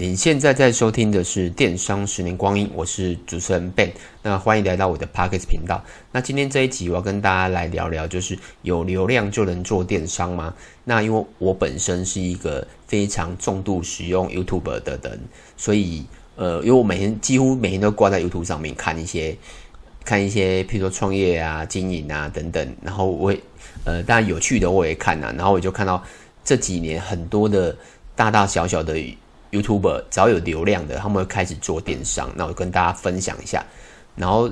你现在在收听的是《电商十年光阴》，我是主持人 Ben。那欢迎来到我的 Podcast 频道。那今天这一集我要跟大家来聊聊，就是有流量就能做电商吗？那因为我本身是一个非常重度使用 YouTube 的人，所以呃，因为我每天几乎每天都挂在 YouTube 上面看一些看一些，譬如说创业啊、经营啊等等。然后我呃，当然有趣的我也看啊，然后我就看到这几年很多的大大小小的。YouTuber 只要有流量的，他们会开始做电商。那我跟大家分享一下，然后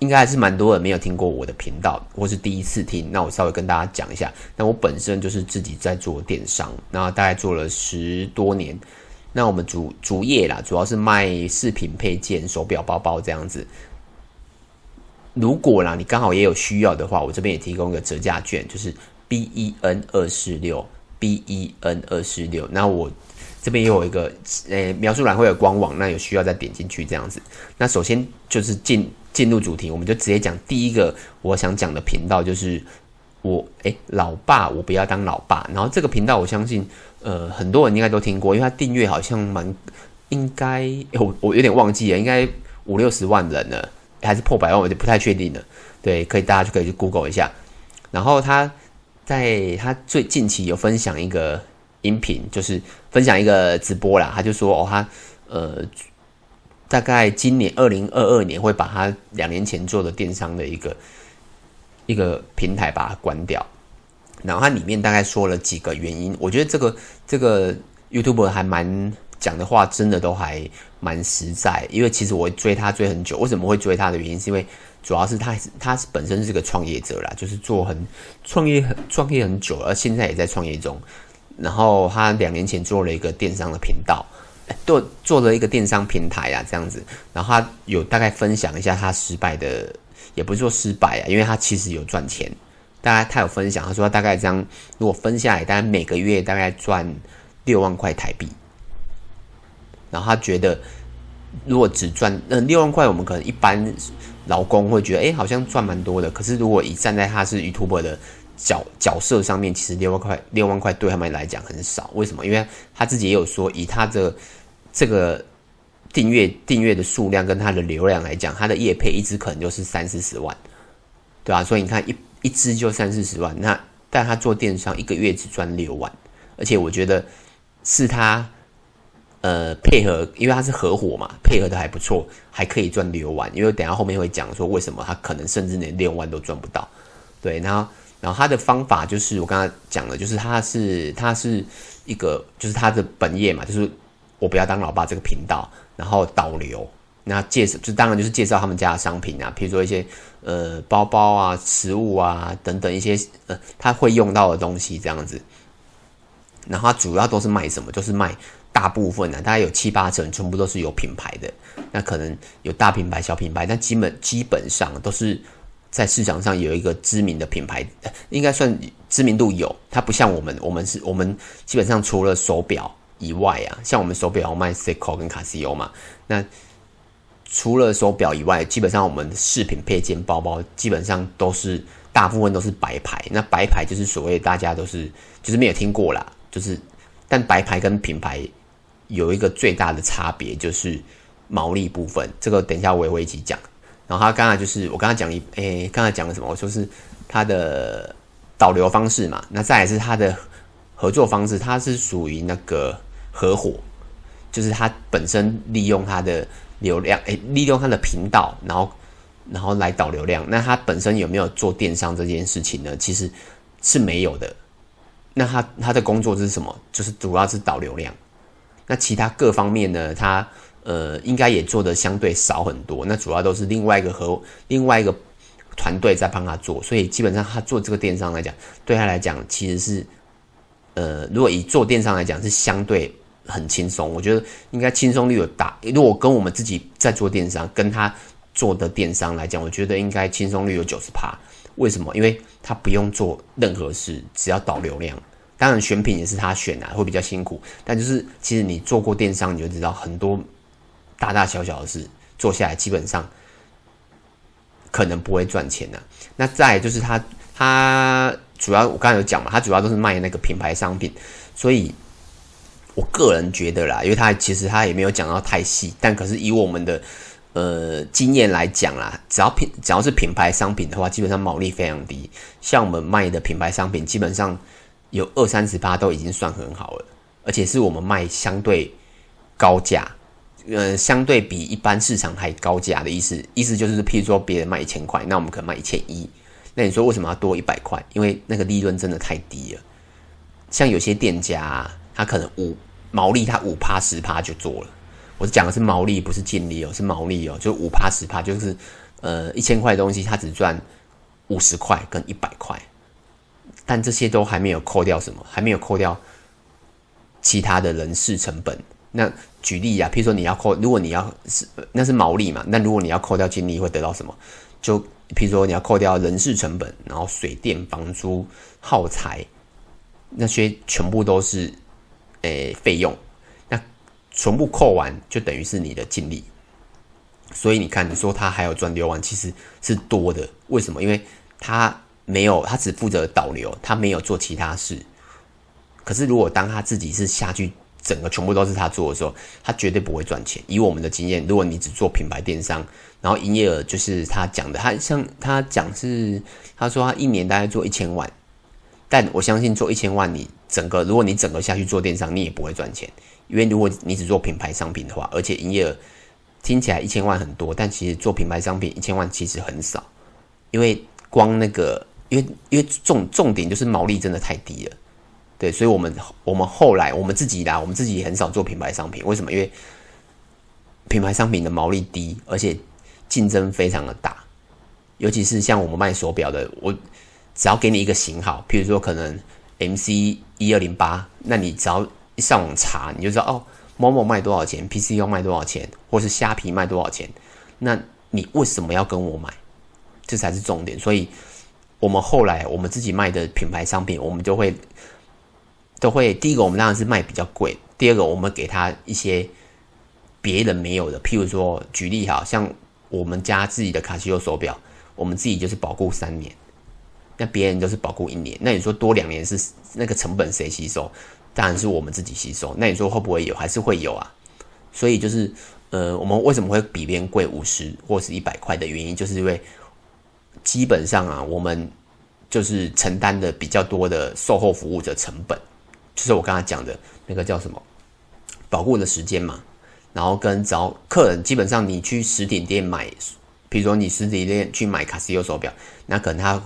应该还是蛮多人没有听过我的频道，或是第一次听。那我稍微跟大家讲一下。那我本身就是自己在做电商，那大概做了十多年。那我们主主业啦，主要是卖饰品配件、手表、包包这样子。如果啦，你刚好也有需要的话，我这边也提供一个折价券，就是 BEN 二四六 BEN 二四六。那我。这边也有一个，呃、描述栏会有官网，那有需要再点进去这样子。那首先就是进进入主题，我们就直接讲第一个我想讲的频道，就是我哎、老爸，我不要当老爸。然后这个频道，我相信呃很多人应该都听过，因为他订阅好像蛮应该、我我有点忘记了，应该五六十万人了，还是破百万，我就不太确定了。对，可以大家就可以去 Google 一下。然后他在他最近期有分享一个。音频就是分享一个直播啦，他就说哦，他呃，大概今年二零二二年会把他两年前做的电商的一个一个平台把它关掉，然后他里面大概说了几个原因，我觉得这个这个 YouTube 还蛮讲的话，真的都还蛮实在，因为其实我追他追很久，为什么会追他的原因，是因为主要是他他本身是个创业者啦，就是做很创业很创业很久，而现在也在创业中。然后他两年前做了一个电商的频道，做做了一个电商平台啊，这样子。然后他有大概分享一下他失败的，也不是说失败啊，因为他其实有赚钱。大概他有分享，他说他大概这样，如果分下来，大概每个月大概赚六万块台币。然后他觉得，如果只赚那六万块，我们可能一般劳工会觉得，哎，好像赚蛮多的。可是如果一站在他是 YouTube 的。角角色上面，其实六万块，六万块对他们来讲很少。为什么？因为他自己也有说，以他的这个订阅订阅的数量跟他的流量来讲，他的业配一支可能就是三四十万，对吧？所以你看一一支就三四十万，那但他做电商一个月只赚六万，而且我觉得是他呃配合，因为他是合伙嘛，配合的还不错，还可以赚六万。因为等下后面会讲说为什么他可能甚至连六万都赚不到，对，然后。然后他的方法就是我刚才讲的，就是他是他是一个就是他的本业嘛，就是我不要当老爸这个频道，然后导流，那介绍就当然就是介绍他们家的商品啊，譬如说一些呃包包啊、食物啊等等一些呃他会用到的东西这样子。然后他主要都是卖什么？就是卖大部分啊，大概有七八成全部都是有品牌的，那可能有大品牌、小品牌，但基本基本上都是。在市场上有一个知名的品牌，应该算知名度有。它不像我们，我们是我们基本上除了手表以外啊，像我们手表卖 Seiko 跟 Casio 嘛。那除了手表以外，基本上我们饰品配件包包基本上都是大部分都是白牌。那白牌就是所谓大家都是就是没有听过啦，就是但白牌跟品牌有一个最大的差别就是毛利部分。这个等一下我也会一起讲。然后他刚才就是我刚才讲一诶，刚才讲了什么？我说是他的导流方式嘛。那再来是他的合作方式，他是属于那个合伙，就是他本身利用他的流量，诶，利用他的频道，然后然后来导流量。那他本身有没有做电商这件事情呢？其实是没有的。那他他的工作是什么？就是主要是导流量。那其他各方面呢？他呃，应该也做的相对少很多，那主要都是另外一个和另外一个团队在帮他做，所以基本上他做这个电商来讲，对他来讲其实是，呃，如果以做电商来讲是相对很轻松，我觉得应该轻松率有大。如果跟我们自己在做电商，跟他做的电商来讲，我觉得应该轻松率有九十趴。为什么？因为他不用做任何事，只要导流量。当然选品也是他选啊，会比较辛苦，但就是其实你做过电商，你就知道很多。大大小小的事做下来，基本上可能不会赚钱的、那再就是他，他主要我刚才有讲嘛，他主要都是卖那个品牌商品，所以我个人觉得啦，因为他其实他也没有讲到太细，但可是以我们的呃经验来讲啦，只要品只要是品牌商品的话，基本上毛利非常低。像我们卖的品牌商品，基本上有二三十八都已经算很好了，而且是我们卖相对高价，呃，相对比一般市场还高价的意思，意思就是譬如说别人卖一千块，那我们可能卖一千一，那你说为什么要多一百块？因为那个利润真的太低了。像有些店家，他可能五。毛利他五趴十趴就做了，我讲的是毛利，不是净利哦，是毛利哦，就五趴十趴，就是呃一千块的东西，他只赚五十块跟一百块，但这些都还没有扣掉什么，还没有扣掉其他的人事成本。那举例啊，譬如说你要扣，如果你要是那是毛利嘛，那如果你要扣掉净利，会得到什么？就譬如说你要扣掉人事成本，然后水电、房租、耗材，那些全部都是。诶，费用，那全部扣完就等于是你的净利，所以你看，你说他还有赚六万，其实是多的。为什么？因为他没有，他只负责导流，他没有做其他事。可是如果当他自己是下去，整个全部都是他做的时候，他绝对不会赚钱。以我们的经验，如果你只做品牌电商，然后营业额就是他讲的，他像他讲是，他说他一年大概做一千万。但我相信做一千万，你整个如果你整个下去做电商，你也不会赚钱，因为如果你只做品牌商品的话，而且营业额听起来一千万很多，但其实做品牌商品一千万其实很少，因为光那个，因为因为重重点就是毛利真的太低了，对，所以我们我们后来我们自己啦，我们自己很少做品牌商品，为什么？因为品牌商品的毛利低，而且竞争非常的大，尤其是像我们卖手表的，我。只要给你一个型号，譬如说可能 MC 一二零八，那你只要一上网查，你就知道哦，某某卖多少钱，PCO 卖多少钱，或是虾皮卖多少钱，那你为什么要跟我买？这才是重点。所以，我们后来我们自己卖的品牌商品，我们就会都会第一个，我们当然是卖比较贵；第二个，我们给他一些别人没有的，譬如说举例哈，像我们家自己的卡西欧手表，我们自己就是保固三年。那别人都是保固一年，那你说多两年是那个成本谁吸收？当然是我们自己吸收。那你说会不会有？还是会有啊。所以就是，呃，我们为什么会比别人贵五十或是一百块的原因，就是因为基本上啊，我们就是承担的比较多的售后服务的成本，就是我刚才讲的那个叫什么保护的时间嘛。然后跟找客人，基本上你去实体店买，比如说你实体店去买卡西欧手表，那可能他。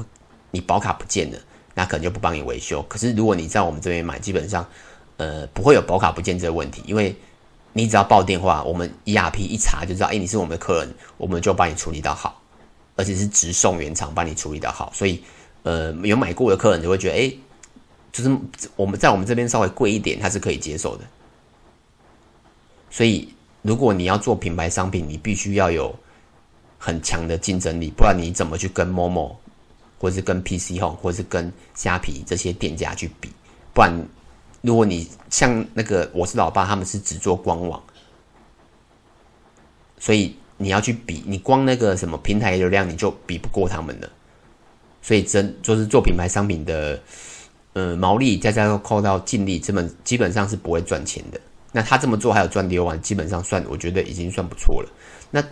你保卡不见了，那可能就不帮你维修。可是如果你在我们这边买，基本上，呃，不会有保卡不见这个问题，因为你只要报电话，我们 ERP 一查就知道，哎，你是我们的客人，我们就帮你处理到好，而且是直送原厂帮你处理到好。所以，呃，有买过的客人就会觉得，哎，就是我们在我们这边稍微贵一点，他是可以接受的。所以，如果你要做品牌商品，你必须要有很强的竞争力，不然你怎么去跟 Momo？或是跟 PC Home，或是跟虾皮这些店家去比，不然，如果你像那个我是老爸，他们是只做官网，所以你要去比，你光那个什么平台流量你就比不过他们了。所以真就是做品牌商品的，呃，毛利再加上扣到净利，这么基本上是不会赚钱的。那他这么做还有赚六万，基本上算我觉得已经算不错了。那。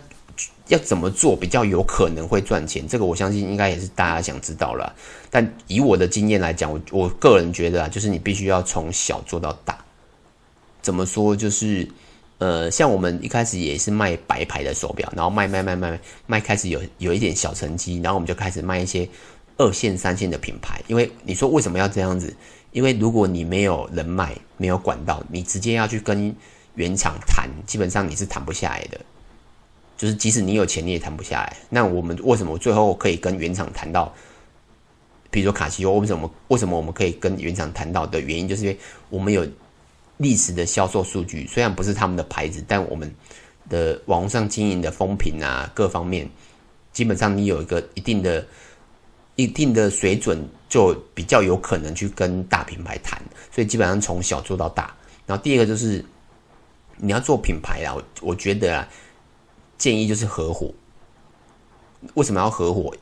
要怎么做比较有可能会赚钱？这个我相信应该也是大家想知道了。但以我的经验来讲，我我个人觉得啊，就是你必须要从小做到大。怎么说？就是呃，像我们一开始也是卖白牌的手表，然后卖卖卖卖卖，开始有有一点小成绩，然后我们就开始卖一些二线、三线的品牌。因为你说为什么要这样子？因为如果你没有人脉、没有管道，你直接要去跟原厂谈，基本上你是谈不下来的。就是即使你有钱，你也谈不下来。那我们为什么最后可以跟原厂谈到？比如说卡西欧，为什么为什么我们可以跟原厂谈到的原因，就是因为我们有历史的销售数据，虽然不是他们的牌子，但我们的网络上经营的风评啊，各方面基本上你有一个一定的、一定的水准，就比较有可能去跟大品牌谈。所以基本上从小做到大。然后第二个就是你要做品牌啊，我我觉得啊。建议就是合伙。为什么要合伙？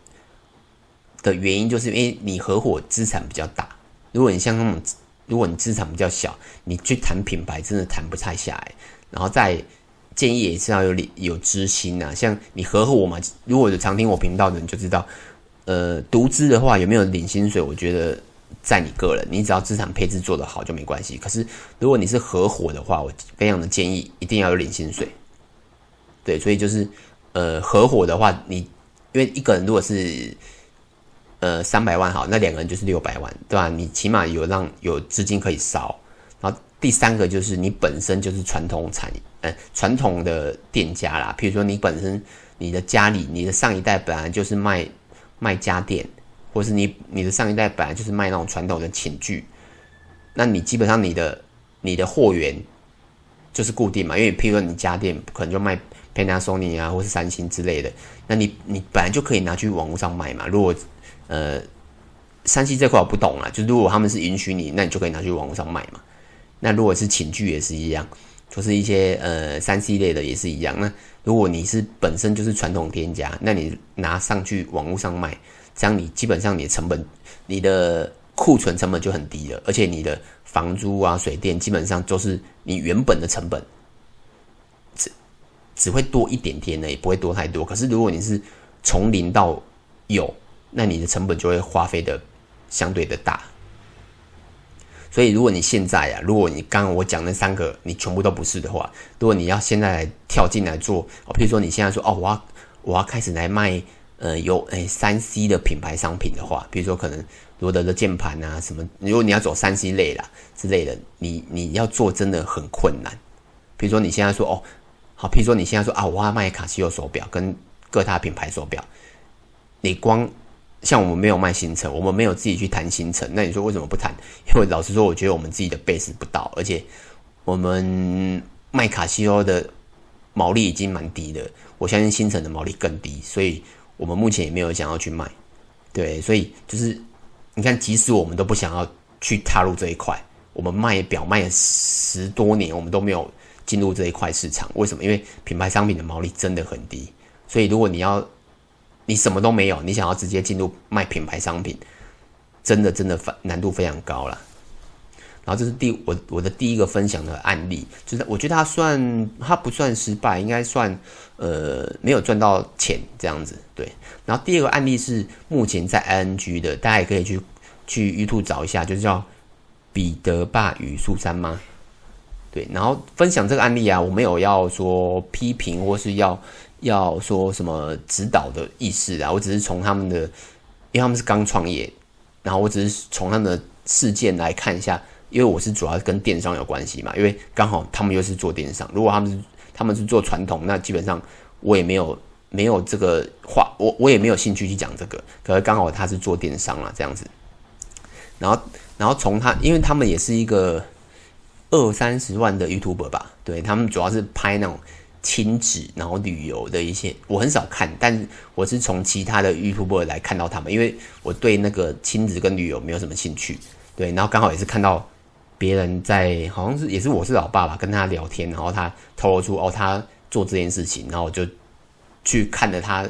的原因就是因为你合伙资产比较大。如果你像那种如果你资产比较小，你去谈品牌真的谈不太下来。然后再建议也是要有有知心呐、啊，像你合伙嘛，如果有常听我频道的人就知道，呃，独资的话有没有领薪水，我觉得在你个人，你只要资产配置做得好就没关系。可是如果你是合伙的话，我非常的建议一定要有领薪水。对，所以就是呃，合伙的话，你因为一个人如果是呃三百万好，那两个人就是六百万，对吧？你起码有让有资金可以烧。然后第三个就是你本身就是传统产业，呃，传统的店家啦。譬如说你本身你的家里，你的上一代本来就是卖卖家电，或是你你的上一代本来就是卖那种传统的寝具，那你基本上你的你的货源就是固定嘛，因为譬如说你家电可能就卖。Panasonic 啊，或是三星之类的，那你你本来就可以拿去网络上卖嘛。如果呃，三星这块我不懂啊，就如果他们是允许你，那你就可以拿去网络上卖嘛。那如果是寝具也是一样，就是一些呃三 C 类的也是一样。那如果你是本身就是传统店家，那你拿上去网络上卖，这样你基本上你的成本，你的库存成本就很低了，而且你的房租啊、水电基本上都是你原本的成本。只只会多一点点呢，也不会多太多。可是如果你是从零到有，那你的成本就会花费的相对的大。所以如果你现在啊，如果你刚刚我讲那三个你全部都不是的话，如果你要现在跳进来做，哦，譬如说你现在说哦，我要我要开始来卖呃有诶三 C 的品牌商品的话，比如说可能罗德的键盘啊什么，如果你要走三 C 类啦之类的，你你要做真的很困难。比如说你现在说哦。好，譬如说你现在说啊，我要卖卡西欧手表跟各大品牌手表，你光像我们没有卖新车，我们没有自己去谈新车，那你说为什么不谈？因为老实说，我觉得我们自己的 base 不到，而且我们卖卡西欧的毛利已经蛮低的，我相信新城的毛利更低，所以我们目前也没有想要去卖。对，所以就是你看，即使我们都不想要去踏入这一块，我们卖表卖了十多年，我们都没有。进入这一块市场，为什么？因为品牌商品的毛利真的很低，所以如果你要你什么都没有，你想要直接进入卖品牌商品，真的真的难度非常高了。然后这是第我我的第一个分享的案例，就是我觉得他算他不算失败，应该算呃没有赚到钱这样子。对，然后第二个案例是目前在 ING 的，大家也可以去去 YouTube 找一下，就是叫彼得爸与苏珊妈。对，然后分享这个案例啊，我没有要说批评或是要要说什么指导的意思啊，我只是从他们的，因为他们是刚创业，然后我只是从他们的事件来看一下，因为我是主要跟电商有关系嘛，因为刚好他们又是做电商，如果他们是他们是做传统，那基本上我也没有没有这个话，我我也没有兴趣去讲这个，可是刚好他是做电商啦，这样子，然后然后从他，因为他们也是一个。二三十万的 YouTuber 吧，对，他们主要是拍那种亲子，然后旅游的一些，我很少看，但我是从其他的 YouTube 来看到他们，因为我对那个亲子跟旅游没有什么兴趣，对，然后刚好也是看到别人在，好像是也是我是老爸爸跟他聊天，然后他透露出哦他做这件事情，然后我就去看了他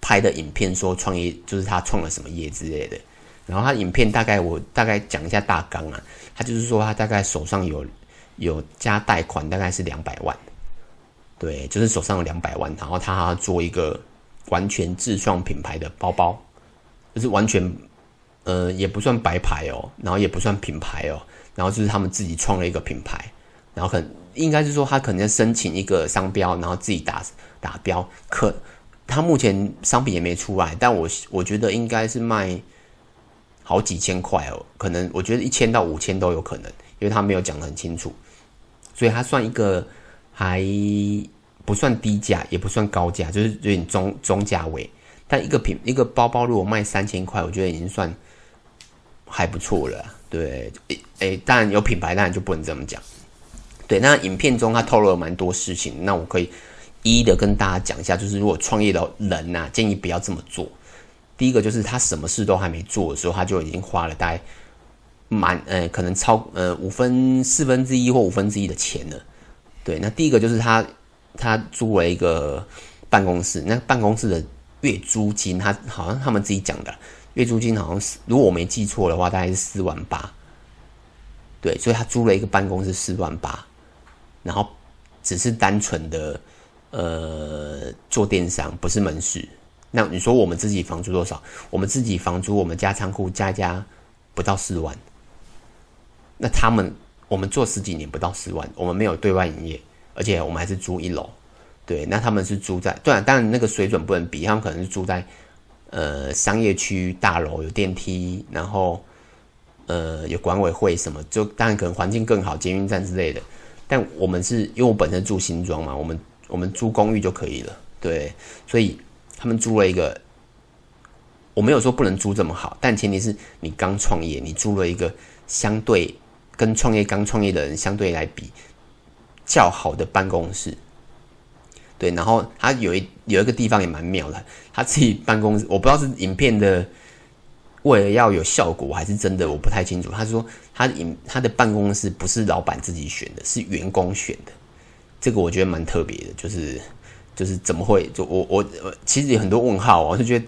拍的影片，说创业就是他创了什么业之类的。然后他影片大概我大概讲一下大纲啊，他就是说他大概手上有有加贷款大概是两百万，对，就是手上有两百万，然后他做一个完全自创品牌的包包，就是完全呃也不算白牌哦，然后也不算品牌哦，然后就是他们自己创了一个品牌，然后可能应该是说他可能要申请一个商标，然后自己打打标，可他目前商品也没出来，但我我觉得应该是卖。好几千块哦，可能我觉得一千到五千都有可能，因为他没有讲得很清楚，所以他算一个还不算低价，也不算高价，就是有点中中价位。但一个品一个包包如果卖三千块，我觉得已经算还不错了。对，诶诶，当然有品牌，当然就不能这么讲。对，那影片中他透露了蛮多事情，那我可以一一的跟大家讲一下，就是如果创业的人呐、建议不要这么做。第一个就是他什么事都还没做的时候，他就已经花了大概满呃可能超呃五分四分之一或五分之一的钱了。对，那第一个就是他他租了一个办公室，那办公室的月租金，他好像他们自己讲的月租金好像是，如果我没记错的话，大概是四万八。对，所以他租了一个办公室四万八，然后只是单纯的呃做电商，不是门市。那你说我们自己房租多少？我们自己房租，我们家仓库加加不到四万。那他们我们做十几年不到四万，我们没有对外营业，而且我们还是租一楼。对，那他们是住在对啊，当然那个水准不能比，他们可能是住在呃商业区大楼有电梯，然后呃有管委会什么，就当然可能环境更好，捷运站之类的。但我们是因为我本身住新庄嘛，我们我们租公寓就可以了，对，所以他们租了一个，我没有说不能租这么好，但前提是你刚创业，你租了一个相对跟创业刚创业的人相对来比较好的办公室。对，然后他有一有一个地方也蛮妙的，他自己办公室，我不知道是影片的为了要有效果还是真的，我不太清楚。他说他影他的办公室不是老板自己选的，是员工选的，这个我觉得蛮特别的，就是就是怎么会就我我其实有很多问号，我就觉得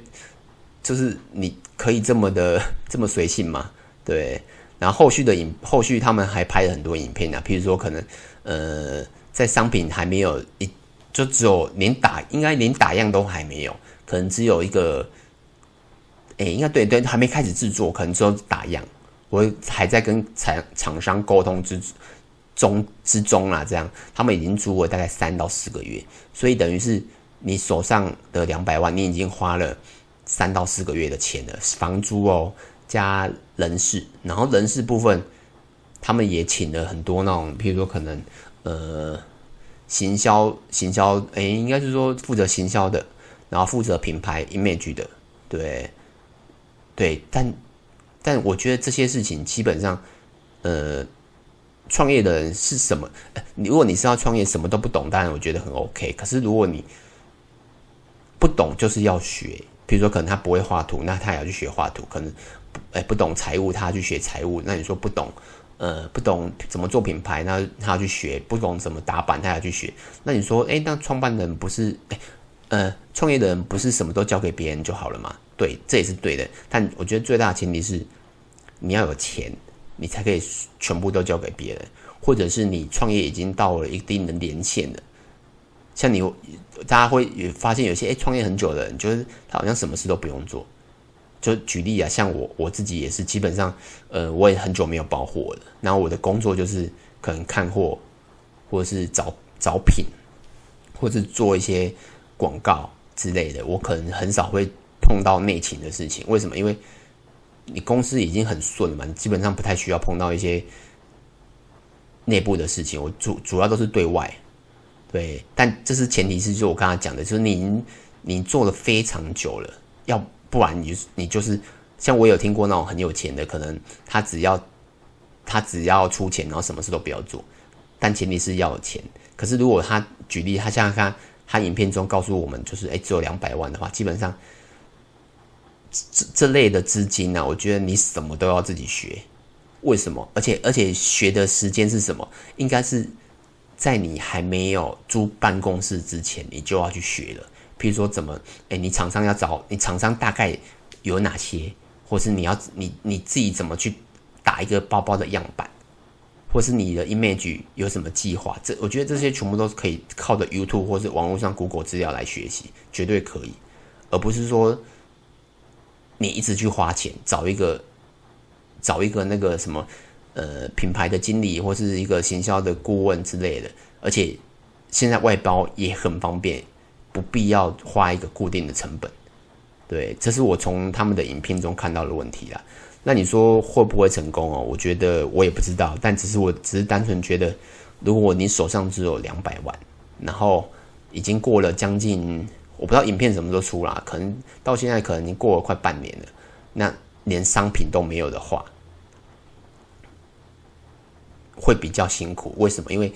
就是你可以这么的这么随性吗？对，然后后续的影后续他们还拍了很多影片啊，譬如说可能呃在商品还没有一。就只有连打，应该连打样都还没有，可能只有一个，诶、欸，应该对对，还没开始制作，可能只有打样。我还在跟厂厂商沟通之中之中啦，这样他们已经租了大概三到四个月，所以等于是你手上的两百万，你已经花了三到四个月的钱了，房租哦加人事，然后人事部分他们也请了很多那种，譬如说可能呃。行销，行销，诶、应该是说负责行销的，然后负责品牌 image 的，对，对，但但我觉得这些事情基本上，呃，创业的人是什么？如果你是要创业，什么都不懂，当然我觉得很 OK。可是如果你不懂，就是要学。比如说，可能他不会画图，那他也要去学画图。可能，哎、不懂财务，他去学财务。那你说不懂？呃，不懂怎么做品牌，那他去学；不懂怎么打板，他要去学。那你说，哎，那创办人不是，哎，呃，创业的人不是什么都交给别人就好了吗？对，这也是对的。但我觉得最大的前提是，你要有钱，你才可以全部都交给别人，或者是你创业已经到了一定的年限了。像你，大家会发现有些哎，创业很久的人，就是他好像什么事都不用做。就举例啊，像我我自己也是，基本上，呃，我也很久没有包货了。然后我的工作就是可能看货，或者是找找品，或者是做一些广告之类的。我可能很少会碰到内勤的事情。为什么？因为你公司已经很顺了嘛，基本上不太需要碰到一些内部的事情。我主主要都是对外，对。但这是前提是，就我刚才讲的，就是你你做了非常久了，要。不然你你就是像我有听过那种很有钱的，可能他只要他只要出钱，然后什么事都不要做，但前提是要有钱。可是如果他举例，他像他他影片中告诉我们，就是哎只有两百万的话，基本上这这类的资金呢、啊，我觉得你什么都要自己学。为什么？而且而且学的时间是什么？应该是在你还没有租办公室之前，你就要去学了。比如说怎么，哎，你厂商要找你厂商大概有哪些，或是你要你你自己怎么去打一个包包的样板，或是你的 image 有什么计划？这我觉得这些全部都是可以靠着 YouTube 或是网络上 Google 资料来学习，绝对可以，而不是说你一直去花钱找一个找一个那个什么呃品牌的经理或是一个行销的顾问之类的，而且现在外包也很方便。不必要花一个固定的成本，对，这是我从他们的影片中看到的问题啦。那你说会不会成功哦？我觉得我也不知道，但只是我只是单纯觉得，如果你手上只有两百万，然后已经过了将近，我不知道影片什么时候出啦，可能到现在可能已经过了快半年了，那连商品都没有的话，会比较辛苦。为什么？因为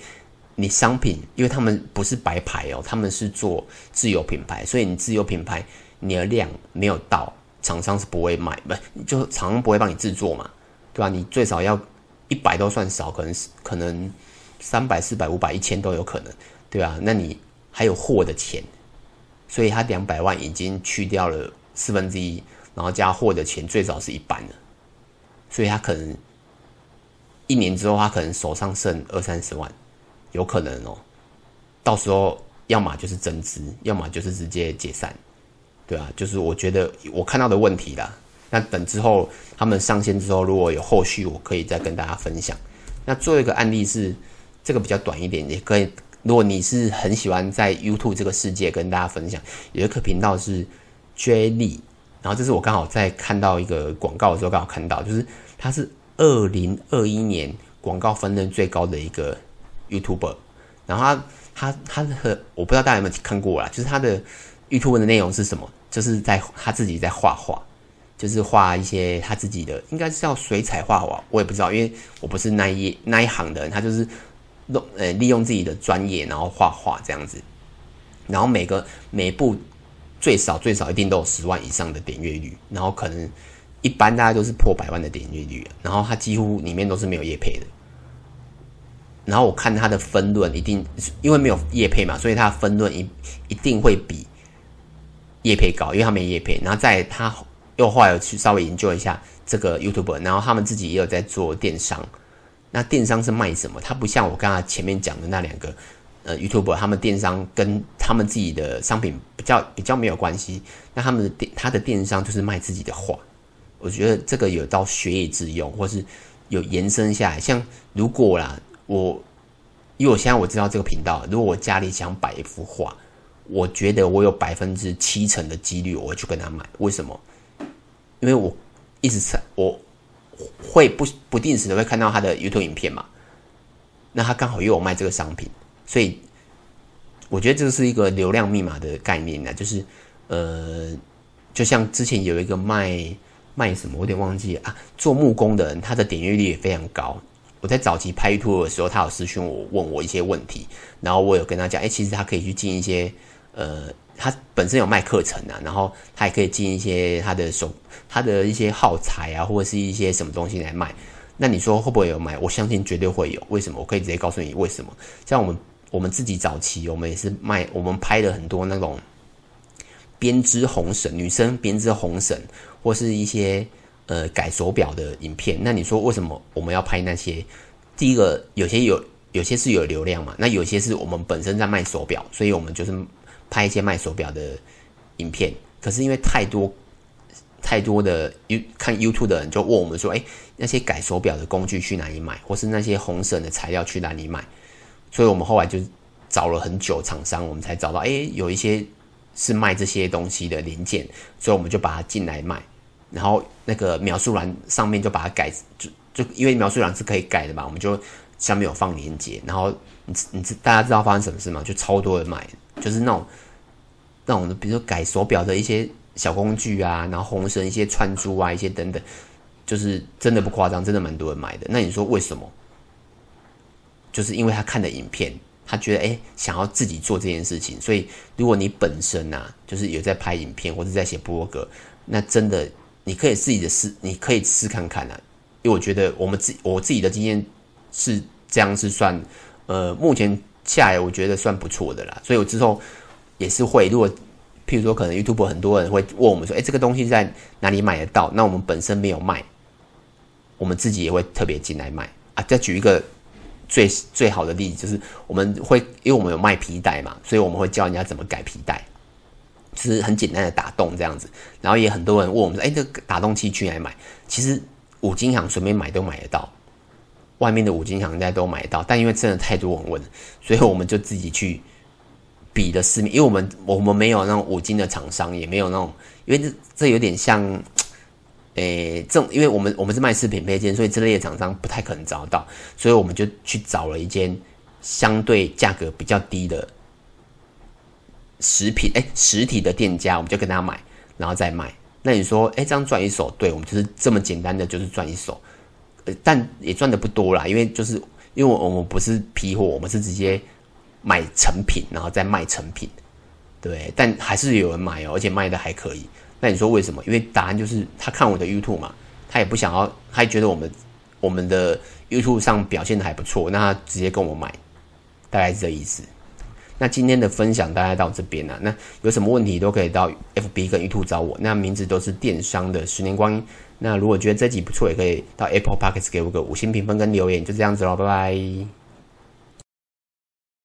你商品，因为他们不是白牌哦，他们是做自有品牌，所以你自有品牌你的量没有到，厂商是不会买，不就厂商不会帮你制作嘛，对吧？你最少要一百都算少，可能可能三百、四百、五百、一千都有可能，对吧？那你还有货的钱，所以他两百万已经去掉了四分之一，然后加货的钱最少是一半了，所以他可能一年之后他可能手上剩二三十万，有可能哦。到时候要么就是增资，要么就是直接解散，对啊，就是我觉得我看到的问题啦。那等之后他们上线之后，如果有后续，我可以再跟大家分享。那做一个案例是这个比较短一点，也可以。如果你是很喜欢在 YouTube 这个世界跟大家分享，有一个频道是 J 莉，然后这是我刚好在看到一个广告的时候刚好看到，就是它是二零二一年广告分润最高的一个 YouTuber，然后他。他他的我不知道大家有没有看过啦，就是他的 YouTube 的内容是什么？就是在他自己在画画，就是画一些他自己的，应该是叫水彩画画，我也不知道，因为我不是那一那一行的人。他就是弄呃利用自己的专业，然后画画这样子，然后每个每部最少最少一定都有十万以上的点阅率，然后可能一般大家都是破百万的点阅率，然后他几乎里面都是没有业配的。然后我看他的分论一定，因为没有业配嘛，所以他的分论一一定会比叶配高，因为他没业配。然后在他又后来有去稍微研究一下这个 YouTube，然后他们自己也有在做电商。那电商是卖什么？他不像我刚才前面讲的那两个呃 YouTube，他们电商跟他们自己的商品比较比较没有关系。那他们的电他的电商就是卖自己的画。我觉得这个有到学以致用，或是有延伸下来。像如果啦。我，因为我现在我知道这个频道，如果我家里想摆一幅画，我觉得我有百分之七成的几率我会去跟他买。为什么？因为我一直在，我会不不定时的会看到他的 YouTube 影片嘛，那他刚好又有卖这个商品，所以我觉得这是一个流量密码的概念呢，就是呃，就像之前有一个卖卖什么，我有点忘记啊，做木工的人，他的点阅率也非常高。我在早期拍 vlog 的时候，他有私讯我，问我一些问题，然后我有跟他讲，哎、其实他可以去进一些，呃，他本身有卖课程啊，然后他也可以进一些他的手，他的一些耗材啊，或者是一些什么东西来卖。那你说会不会有卖？我相信绝对会有。为什么？我可以直接告诉你为什么。像我们我们自己早期，我们也是卖，我们拍了很多那种编织红绳，女生编织红绳，或是一些。呃，改手表的影片，那你说为什么我们要拍那些？第一个，有些有，有些是有流量嘛，那有些是我们本身在卖手表，所以我们就是拍一些卖手表的影片。可是因为太多太多的 You 看 YouTube 的人就问我们说，哎，那些改手表的工具去哪里买，或是那些红绳的材料去哪里买？所以我们后来就找了很久厂商，我们才找到，哎，有一些是卖这些东西的零件，所以我们就把它进来卖。然后那个描述栏上面就把它改，就就因为描述栏是可以改的嘛，我们就下面有放链接。然后你你知大家知道发生什么事吗？就超多人买，就是那种那种比如说改手表的一些小工具啊，然后红绳一些串珠啊，一些等等，就是真的不夸张，真的蛮多人买的。那你说为什么？就是因为他看的影片，他觉得诶想要自己做这件事情。所以如果你本身啊，就是有在拍影片或者在写部落格，那真的。你可以自己的试，你可以试看看啊，因为我觉得我们自我自己的经验是这样，是算呃目前下来我觉得算不错的啦。所以我之后也是会，如果譬如说可能 YouTube 很多人会问我们说，哎，这个东西在哪里买得到？那我们本身没有卖，我们自己也会特别进来卖啊。再举一个最最好的例子，就是我们会因为我们有卖皮带嘛，所以我们会教人家怎么改皮带。是很简单的打洞这样子，然后也很多人问我们说：“哎，这个打洞器去哪买？”其实五金行随便买都买得到，外面的五金行应该都买得到。但因为真的太多人问，所以我们就自己去比的市面，因为我们我们没有那种五金的厂商，也没有那种，因为这这有点像，诶，这种因为我们我们是卖饰品配件，所以这类的厂商不太可能找得到，所以我们就去找了一间相对价格比较低的。实品哎，实体的店家，我们就跟他买，然后再卖。那你说，哎，这样赚一手？对，我们就是这么简单的，就是赚一手。呃，但也赚的不多啦，因为就是因为我们不是批货，我们是直接买成品，然后再卖成品。对，但还是有人买哦，而且卖的还可以。那你说为什么？因为答案就是他看我的 YouTube 嘛，他也不想要，他觉得我们我们的 YouTube 上表现的还不错，那他直接跟我买，大概是这意思。那今天的分享大概到这边了，那有什么问题都可以到 FB 跟 YouTube 找我，那名字都是电商的十年光阴。那如果觉得这集不错，也可以到 Apple Podcast 给我个五星评分跟留言，就这样子喽，拜拜。